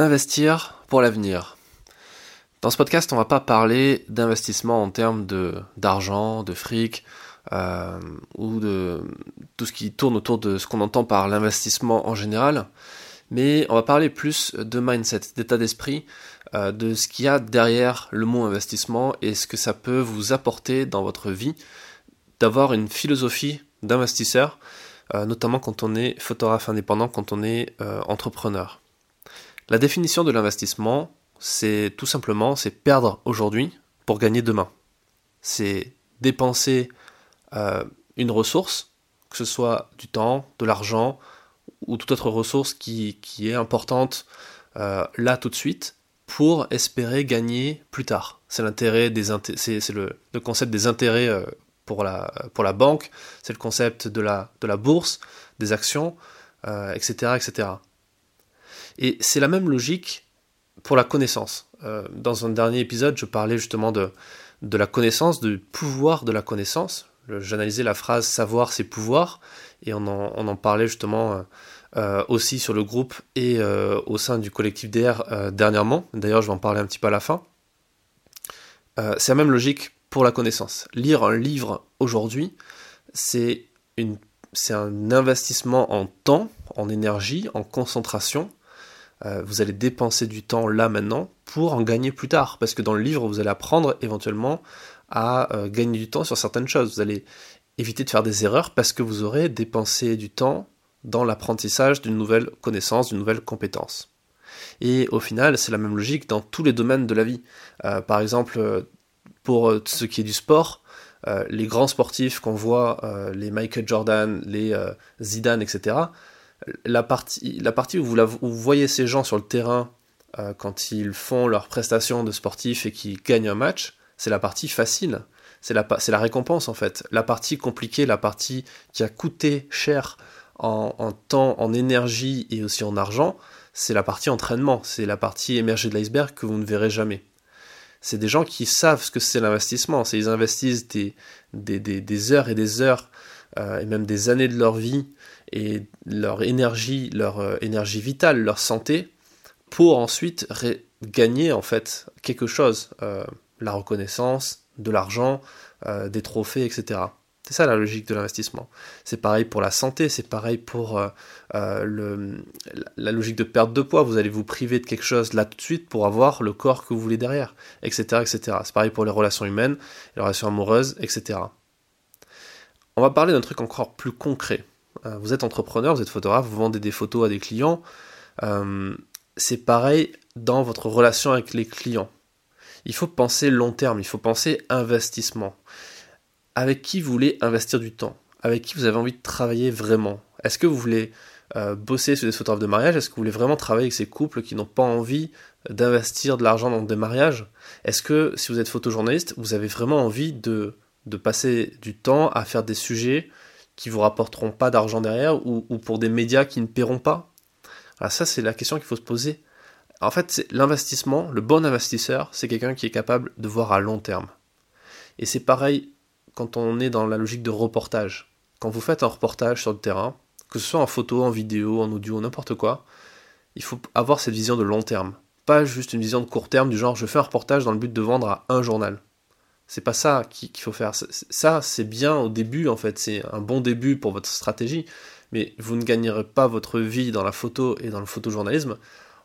Investir pour l'avenir. Dans ce podcast, on va pas parler d'investissement en termes de d'argent, de fric, euh, ou de tout ce qui tourne autour de ce qu'on entend par l'investissement en général, mais on va parler plus de mindset, d'état d'esprit, euh, de ce qu'il y a derrière le mot investissement et ce que ça peut vous apporter dans votre vie, d'avoir une philosophie d'investisseur, euh, notamment quand on est photographe indépendant, quand on est entrepreneur. La définition de l'investissement, c'est tout simplement, c'est perdre aujourd'hui pour gagner demain. C'est dépenser euh, une ressource, que ce soit du temps, de l'argent ou toute autre ressource qui, est importante euh, là tout de suite, pour espérer gagner plus tard. C'est l'intérêt des c'est le, concept des intérêts euh, pour la, banque, c'est le concept de la, de la bourse, des actions, etc., etc. Et c'est la même logique pour la connaissance. Euh, dans un dernier épisode, je parlais justement de, la connaissance, du pouvoir de la connaissance. J'analysais la phrase savoir c'est pouvoir, et on en, on en parlait justement euh, euh, aussi sur le groupe et au sein du collectif DR dernièrement. D'ailleurs, je vais en parler un petit peu à la fin. c'est la même logique pour la connaissance. Lire un livre aujourd'hui, c'est un investissement en temps, en énergie, en concentration, euh, vous allez dépenser du temps là maintenant pour en gagner plus tard. Parce que dans le livre, vous allez apprendre éventuellement à euh, gagner du temps sur certaines choses. Vous allez éviter de faire des erreurs parce que vous aurez dépensé du temps dans l'apprentissage d'une nouvelle connaissance, d'une nouvelle compétence. Et au final, c'est la même logique dans tous les domaines de la vie. Euh, par exemple, pour ce qui est du sport, les grands sportifs qu'on voit, les Michael Jordan, les Zidane, etc., la partie, la partie où, vous, voyez ces gens sur le terrain euh, quand ils font leurs prestations de sportifs et qu'ils gagnent un match, c'est la partie facile. C'est la, la récompense en fait. La partie compliquée, la partie qui a coûté cher en, temps, en énergie et aussi en argent, c'est la partie entraînement. C'est la partie émergée de l'iceberg que vous ne verrez jamais. C'est des gens qui savent ce que c'est l'investissement. Ils investissent des, des, heures et des heures euh, et même des années de leur vie et leur énergie, leur euh, énergie vitale, leur santé, pour ensuite gagner en fait quelque chose, euh, la reconnaissance, de l'argent, euh, des trophées, etc. C'est ça la logique de l'investissement. C'est pareil pour la santé, c'est pareil pour la logique de perte de poids. Vous allez vous priver de quelque chose là tout de suite pour avoir le corps que vous voulez derrière, etc. etc. C'est pareil pour les relations humaines, les relations amoureuses, etc. On va parler d'un truc encore plus concret. Euh, vous êtes entrepreneur, vous êtes photographe, vous vendez des photos à des clients. Euh, c'est pareil dans votre relation avec les clients. Il faut penser long terme, il faut penser investissement. Avec qui vous voulez investir du temps? Avec qui vous avez envie de travailler vraiment? Est-ce que vous voulez euh, bosser sur des photographes de mariage? Est-ce que vous voulez vraiment travailler avec ces couples qui n'ont pas envie d'investir de l'argent dans des mariages? Est-ce que si vous êtes photojournaliste, vous avez vraiment envie de, de passer du temps à faire des sujets qui vous rapporteront pas d'argent derrière ou, pour des médias qui ne paieront pas? Alors ça, c'est la question qu'il faut se poser. En fait, l'investissement, le bon investisseur, c'est quelqu'un qui est capable de voir à long terme. Et c'est pareil quand on est dans la logique de reportage. Quand vous faites un reportage sur le terrain, que ce soit en photo, en vidéo, en audio, n'importe quoi, il faut avoir cette vision de long terme. Pas juste une vision de court terme du genre je fais un reportage dans le but de vendre à un journal. C'est pas ça qu'il faut faire. Ça, c'est bien au début, en fait. C'est un bon début pour votre stratégie. Mais vous ne gagnerez pas votre vie dans la photo et dans le photojournalisme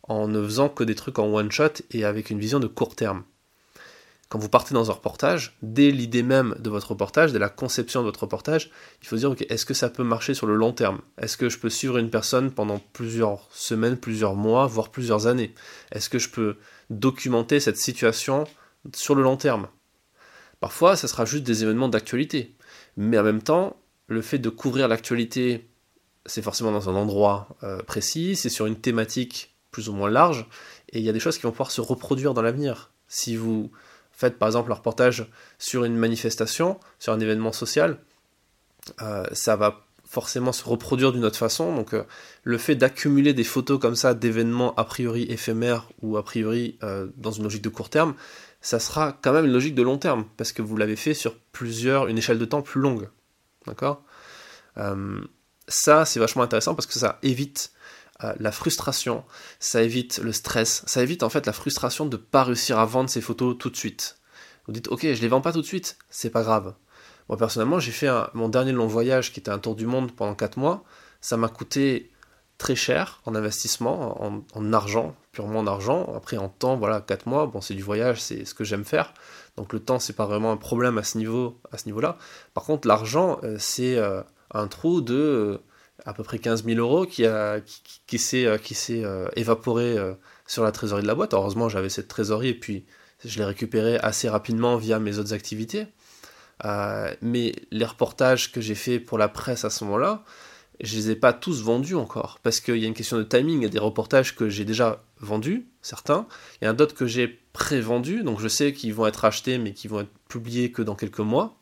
en ne faisant que des trucs en one shot et avec une vision de court terme. Quand vous partez dans un reportage, dès l'idée même de votre reportage, dès la conception de votre reportage, il faut se dire ok, est-ce que ça peut marcher sur le long terme? Est-ce que je peux suivre une personne pendant plusieurs semaines, plusieurs mois, voire plusieurs années? Est-ce que je peux documenter cette situation sur le long terme? Parfois, ça sera juste des événements d'actualité. Mais en même temps, le fait de couvrir l'actualité, c'est forcément dans un endroit euh, précis, c'est sur une thématique plus ou moins large, et il y a des choses qui vont pouvoir se reproduire dans l'avenir. Si vous faites par exemple un reportage sur une manifestation, sur un événement social, euh, ça va forcément se reproduire d'une autre façon. Donc euh, le fait d'accumuler des photos comme ça d'événements a priori éphémères ou a priori dans une logique de court terme, ça sera quand même une logique de long terme, parce que vous l'avez fait sur plusieurs, une échelle de temps plus longue. D'accord? Euh, Ça, c'est vachement intéressant parce que ça évite euh, la frustration, ça évite le stress, ça évite en fait la frustration de ne pas réussir à vendre ses photos tout de suite. Vous dites, ok, je les vends pas tout de suite, c'est pas grave. Moi personnellement, j'ai fait mon dernier long voyage qui était un tour du monde pendant 4 mois. Ça m'a coûté très cher en investissement, en, argent, purement en argent. Après en temps, voilà, 4 mois, bon c'est du voyage, c'est ce que j'aime faire. Donc le temps, c'est pas vraiment un problème à ce niveau, à ce niveau-là. Par contre, l'argent, euh, c'est euh, un trou de euh, à peu près 15 000 euros qui, a, qui, s'est, évaporé sur la trésorerie de la boîte. Heureusement, j'avais cette trésorerie et puis je l'ai récupéré assez rapidement via mes autres activités. mais les reportages que j'ai fait pour la presse à ce moment-là, je les ai pas tous vendus encore, parce qu'il y a une question de timing, il y a des reportages que j'ai déjà vendus, certains, il y en a d'autres que j'ai pré-vendus, donc je sais qu'ils vont être achetés, mais qui vont être publiés que dans quelques mois.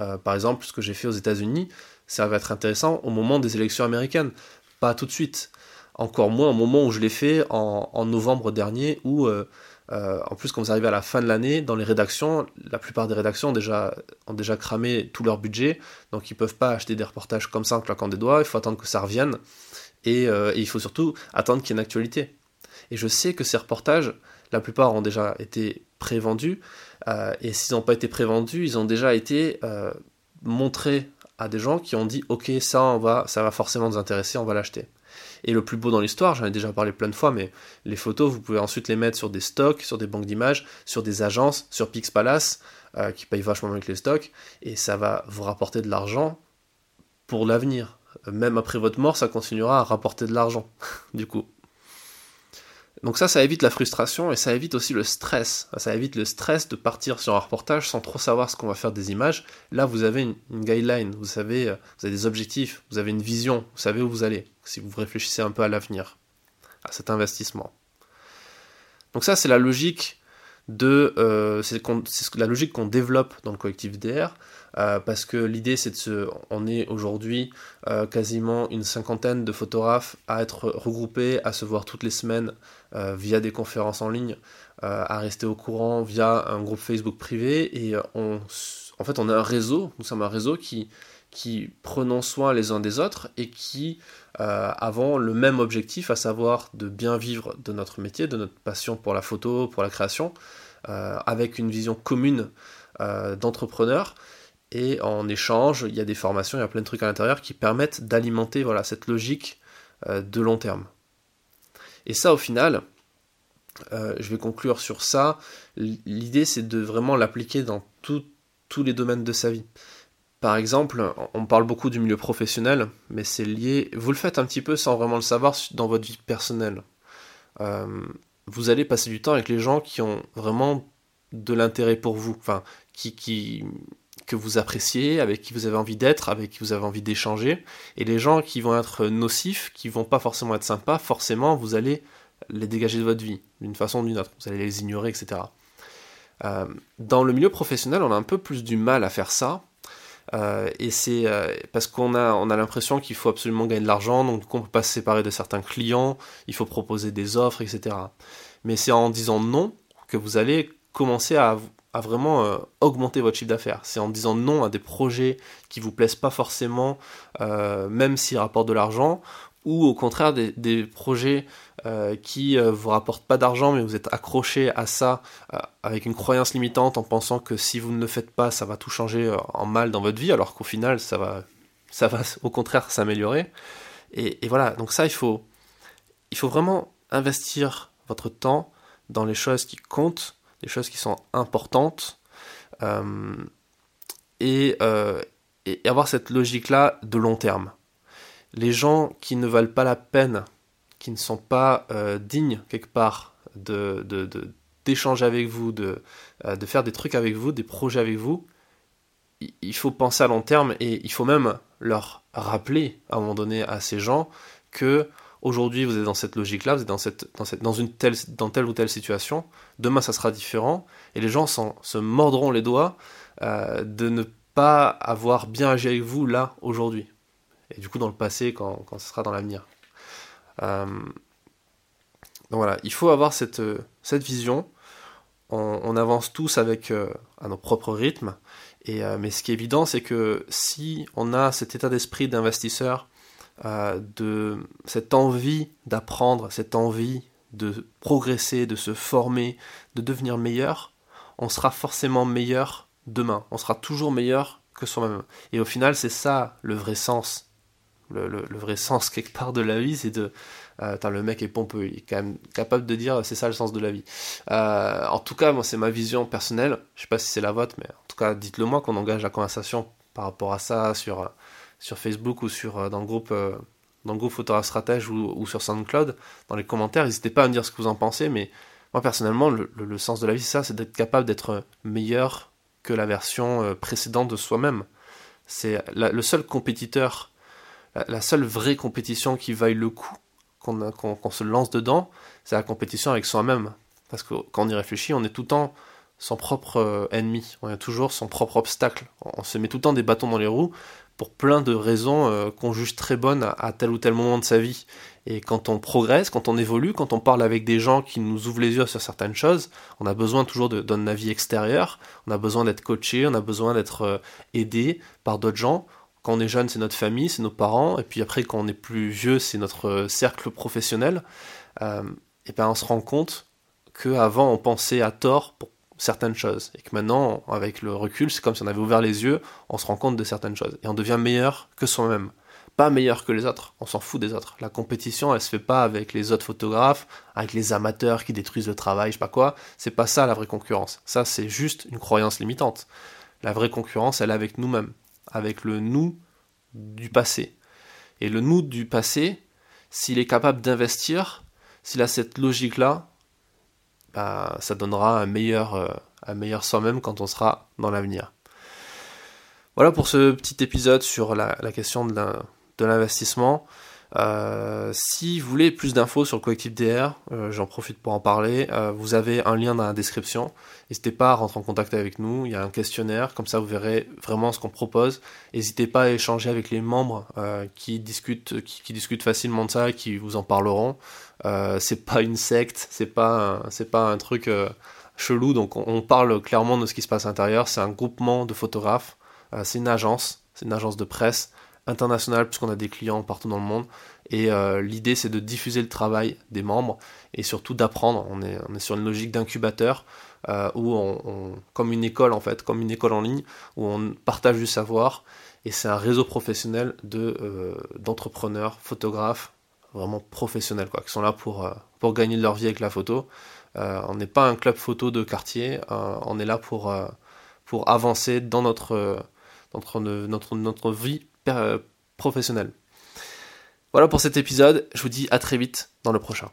Euh, par exemple, ce que j'ai fait aux États-Unis, ça va être intéressant au moment des élections américaines, pas tout de suite. Encore moins au moment où je l'ai fait en, novembre dernier, où euh, euh, en plus, quand vous arrivez à la fin de l'année, dans les rédactions, la plupart des rédactions ont déjà, ont déjà cramé tout leur budget, donc ils ne peuvent pas acheter des reportages comme ça en claquant des doigts, il faut attendre que ça revienne, et, euh, il faut surtout attendre qu'il y ait une actualité. Et je sais que ces reportages, la plupart ont déjà été prévendus, euh, et s'ils n'ont pas été prévendus, ils ont déjà été montrés à des gens qui ont dit ok ça on va ça va forcément nous intéresser on va l'acheter et le plus beau dans l'histoire, j'en ai déjà parlé plein de fois, mais les photos, vous pouvez ensuite les mettre sur des stocks, sur des banques d'images, sur des agences, sur Pixpalace, euh, qui payent vachement mieux que les stocks, et ça va vous rapporter de l'argent pour l'avenir. Même après votre mort, ça continuera à rapporter de l'argent, du coup. Donc ça, ça évite la frustration et ça évite aussi le stress. Ça évite le stress de partir sur un reportage sans trop savoir ce qu'on va faire des images. Là, vous avez une, guideline, vous savez, euh, vous avez des objectifs, vous avez une vision, vous savez où vous allez, si vous réfléchissez un peu à l'avenir, à cet investissement. Donc ça, c'est la logique euh, c'est la logique qu'on développe dans le collectif DR. Euh, parce que l'idée c'est de se... On est aujourd'hui euh, quasiment une cinquantaine de photographes à être regroupés, à se voir toutes les semaines via des conférences en ligne, à rester au courant via un groupe Facebook privé, et en fait on a un réseau, nous sommes un réseau qui, qui prenons soin les uns des autres et qui avons le même objectif, à savoir de bien vivre de notre métier, de notre passion pour la photo, pour la création, avec une vision commune d'entrepreneur et en échange, il y a des formations, il y a plein de trucs à l'intérieur qui permettent d'alimenter voilà, cette logique euh, de long terme. Et ça, au final, euh, je vais conclure sur ça. L'idée, c'est de vraiment l'appliquer dans tous les domaines de sa vie. Par exemple, on parle beaucoup du milieu professionnel, mais c'est lié. Vous le faites un petit peu sans vraiment le savoir dans votre vie personnelle. Euh, vous allez passer du temps avec les gens qui ont vraiment de l'intérêt pour vous, enfin, qui, qui, que vous appréciez, avec qui vous avez envie d'être, avec qui vous avez envie d'échanger. Et les gens qui vont être nocifs, qui vont pas forcément être sympas, forcément, vous allez les dégager de votre vie, d'une façon ou d'une autre. Vous allez les ignorer, etc. Euh, dans le milieu professionnel, on a un peu plus du mal à faire ça. Euh, et c'est euh, parce qu'on a, on a l'impression qu'il faut absolument gagner de l'argent, donc on ne peut pas se séparer de certains clients, il faut proposer des offres, etc. Mais c'est en disant non que vous allez commencer à, à vraiment euh, augmenter votre chiffre d'affaires. C'est en disant non à des projets qui vous plaisent pas forcément, même s'ils rapportent de l'argent, ou au contraire des, projets euh, qui vous rapportent pas d'argent, mais vous êtes accroché à ça avec une croyance limitante en pensant que si vous ne le faites pas, ça va tout changer en mal dans votre vie, alors qu'au final, ça va, ça va au contraire s'améliorer. Et, voilà, donc ça, il faut, il faut vraiment investir votre temps dans les choses qui comptent des choses qui sont importantes, euh, euh, et, avoir cette logique-là de long terme. Les gens qui ne valent pas la peine, qui ne sont pas euh, dignes quelque part d'échanger avec vous, de, de faire des trucs avec vous, des projets avec vous, il faut penser à long terme et il faut même leur rappeler à un moment donné à ces gens que Aujourd'hui, vous êtes dans cette logique-là, vous êtes dans, une telle ou telle situation. Demain, ça sera différent. Et les gens se mordront les doigts euh, de ne pas avoir bien agi avec vous là, aujourd'hui. Et du coup, dans le passé, quand, quand ce sera dans l'avenir. Euh, donc voilà, il faut avoir cette, cette vision. On, avance tous avec euh, à nos propres rythmes. Et, mais ce qui est évident, c'est que si on a cet état d'esprit d'investisseur de cette envie d'apprendre, cette envie de progresser, de se former, de devenir meilleur, on sera forcément meilleur demain. On sera toujours meilleur que soi-même. Et au final, c'est ça le vrai sens. Le, vrai sens quelque part de la vie, c'est de... Euh, le mec est pompeux, il est quand même capable de dire c'est ça le sens de la vie. Euh, en tout cas, moi c'est ma vision personnelle, je sais pas si c'est la vôtre, mais en tout cas dites-le moi qu'on engage la conversation par rapport à ça sur, sur Facebook ou sur, euh, dans le groupe le groupe Stratège ou, sur SoundCloud, dans les commentaires, n'hésitez pas à me dire ce que vous en pensez, mais moi personnellement, le, sens de la vie, c'est ça, c'est d'être capable d'être meilleur que la version euh, précédente de soi-même. C'est le seul compétiteur, la, seule vraie compétition qui vaille le coup, qu'on se lance dedans, c'est la compétition avec soi-même. Parce que quand on y réfléchit, on est tout le temps son propre euh, ennemi, on est toujours son propre obstacle. On se met tout le temps des bâtons dans les roues pour plein de raisons euh, qu'on juge très bonnes à, tel ou tel moment de sa vie. Et quand on progresse, quand on évolue, quand on parle avec des gens qui nous ouvrent les yeux sur certaines choses, on a besoin toujours d'un avis extérieur, on a besoin d'être coaché, on a besoin d'être euh, aidé par d'autres gens. Quand on est jeune, c'est notre famille, c'est nos parents, et puis après, quand on est plus vieux, c'est notre euh, cercle professionnel. et ben, on se rend compte qu'avant, on pensait à tort pour certaines choses. Et que maintenant, avec le recul, c'est comme si on avait ouvert les yeux, on se rend compte de certaines choses. Et on devient meilleur que soi-même. Pas meilleur que les autres, on s'en fout des autres. La compétition, elle se fait pas avec les autres photographes, avec les amateurs qui détruisent le travail, je sais pas quoi. C'est pas ça la vraie concurrence. Ça, c'est juste une croyance limitante. La vraie concurrence, elle est avec nous-mêmes, avec le nous du passé. Et le nous du passé, s'il est capable d'investir, s'il a cette logique-là, bah, ça donnera un meilleur, euh, un meilleur soi-même quand on sera dans l'avenir. Voilà pour ce petit épisode sur la, question de l'investissement. Euh, si vous voulez plus d'infos sur le collectif DR, euh, j'en profite pour en parler. vous avez un lien dans la description. N'hésitez pas à rentrer en contact avec nous. Il y a un questionnaire, comme ça vous verrez vraiment ce qu'on propose. N'hésitez pas à échanger avec les membres qui discutent, qui, discutent facilement de ça qui vous en parleront. Euh, c'est pas une secte, c'est pas c'est pas un truc euh, chelou. Donc on, parle clairement de ce qui se passe à l'intérieur. C'est un groupement de photographes. Euh, c'est une agence, c'est une agence de presse internationale puisqu'on a des clients partout dans le monde. Et l'idée c'est de diffuser le travail des membres et surtout d'apprendre. On est, on est sur une logique d'incubateur où on, comme une école en fait, comme une école en ligne où on partage du savoir. Et c'est un réseau professionnel de d'entrepreneurs, photographes, vraiment professionnels, quoi, qui sont là pour, euh, pour gagner leur vie avec la photo. Euh, on n'est pas un club photo de quartier, euh, on est là pour, pour avancer dans notre, notre, notre, notre vie professionnelle. Voilà pour cet épisode, je vous dis à très vite dans le prochain.